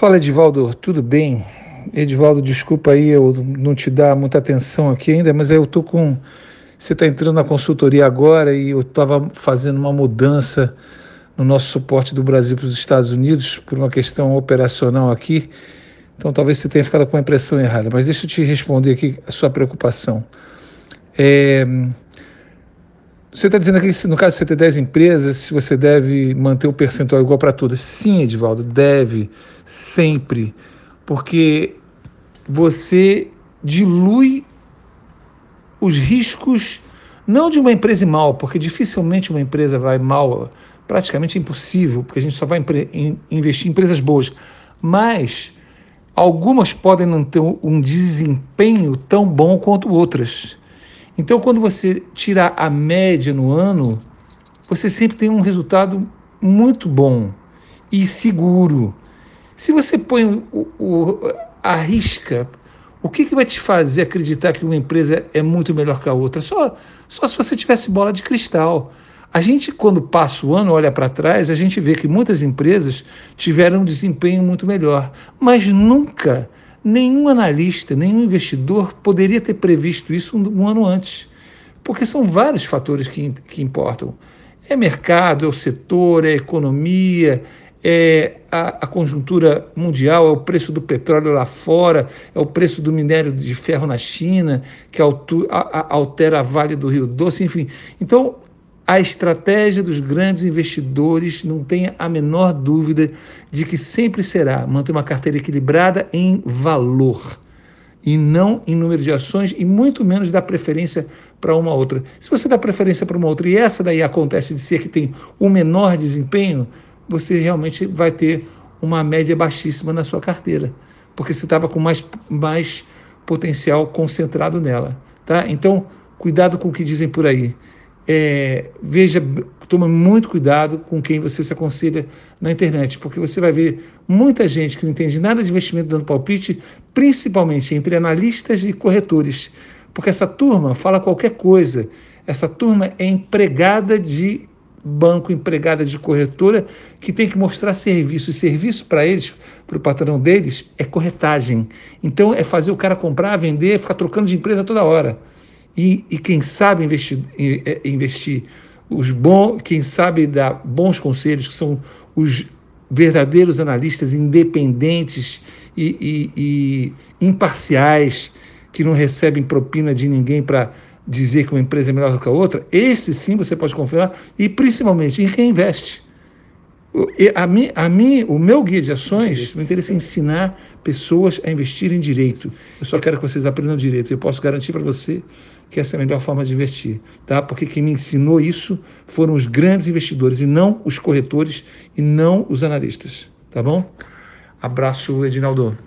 Fala, Edivaldo, tudo bem? Edivaldo, desculpa aí eu não te dar muita atenção aqui ainda, mas eu tô com. Você está entrando na consultoria agora e eu estava fazendo uma mudança no nosso suporte do Brasil para os Estados Unidos por uma questão operacional aqui. Então talvez você tenha ficado com a impressão errada, mas deixa eu te responder aqui a sua preocupação. É, você está dizendo aqui que no caso você ter 10 empresas, se você deve manter o percentual igual para todas. Sim, Edivaldo, deve, sempre. Porque você dilui os riscos, não de uma empresa mal, porque dificilmente uma empresa vai mal, praticamente impossível, porque a gente só vai investir em empresas boas. Mas algumas podem não ter um desempenho tão bom quanto outras. Então, quando você tirar a média no ano, você sempre tem um resultado muito bom e seguro. Se você põe o, o arrisca, o que, que vai te fazer acreditar que uma empresa é muito melhor que a outra? Só, só se você tivesse bola de cristal. A gente, quando passa o ano, olha para trás, a gente vê que muitas empresas tiveram um desempenho muito melhor, mas nunca Nenhum analista, nenhum investidor poderia ter previsto isso um, um ano antes, porque são vários fatores que, que importam. É mercado, é o setor, é a economia, é a, a, conjuntura mundial, é o preço do petróleo lá fora, é o preço do minério de ferro na China, que altera a Vale do Rio Doce, enfim. Então, a estratégia dos grandes investidores, não tenha a menor dúvida de que sempre será manter uma carteira equilibrada em valor e não em número de ações e muito menos dar preferência para uma outra. Se você dá preferência para uma outra e essa daí acontece de ser que tem o um menor desempenho, você realmente vai ter uma média baixíssima na sua carteira, porque você estava com mais, mais potencial concentrado nela. Tá? Então, cuidado com o que dizem por aí é, veja, toma muito cuidado com quem você se aconselha na internet, porque você vai ver muita gente que não entende nada de investimento dando palpite, principalmente entre analistas e corretores, porque essa turma fala qualquer coisa. Essa turma é empregada de banco, empregada de corretora, que tem que mostrar serviço. E serviço para eles, para o patrão deles, é corretagem. Então é fazer o cara comprar, vender, ficar trocando de empresa toda hora. E, e quem sabe investir, é, investir os bons, quem sabe dar bons conselhos, que são os verdadeiros analistas independentes e, e, e imparciais, que não recebem propina de ninguém para dizer que uma empresa é melhor do que a outra, esse sim você pode confiar, e principalmente em quem investe. A mim, a mim, o meu guia de ações, meu interesse é ensinar pessoas a investirem direito. Eu só quero que vocês aprendam direito. Eu posso garantir para você que essa é a melhor forma de investir, tá? Porque quem me ensinou isso foram os grandes investidores e não os corretores e não os analistas, tá bom? Abraço, Edinaldo.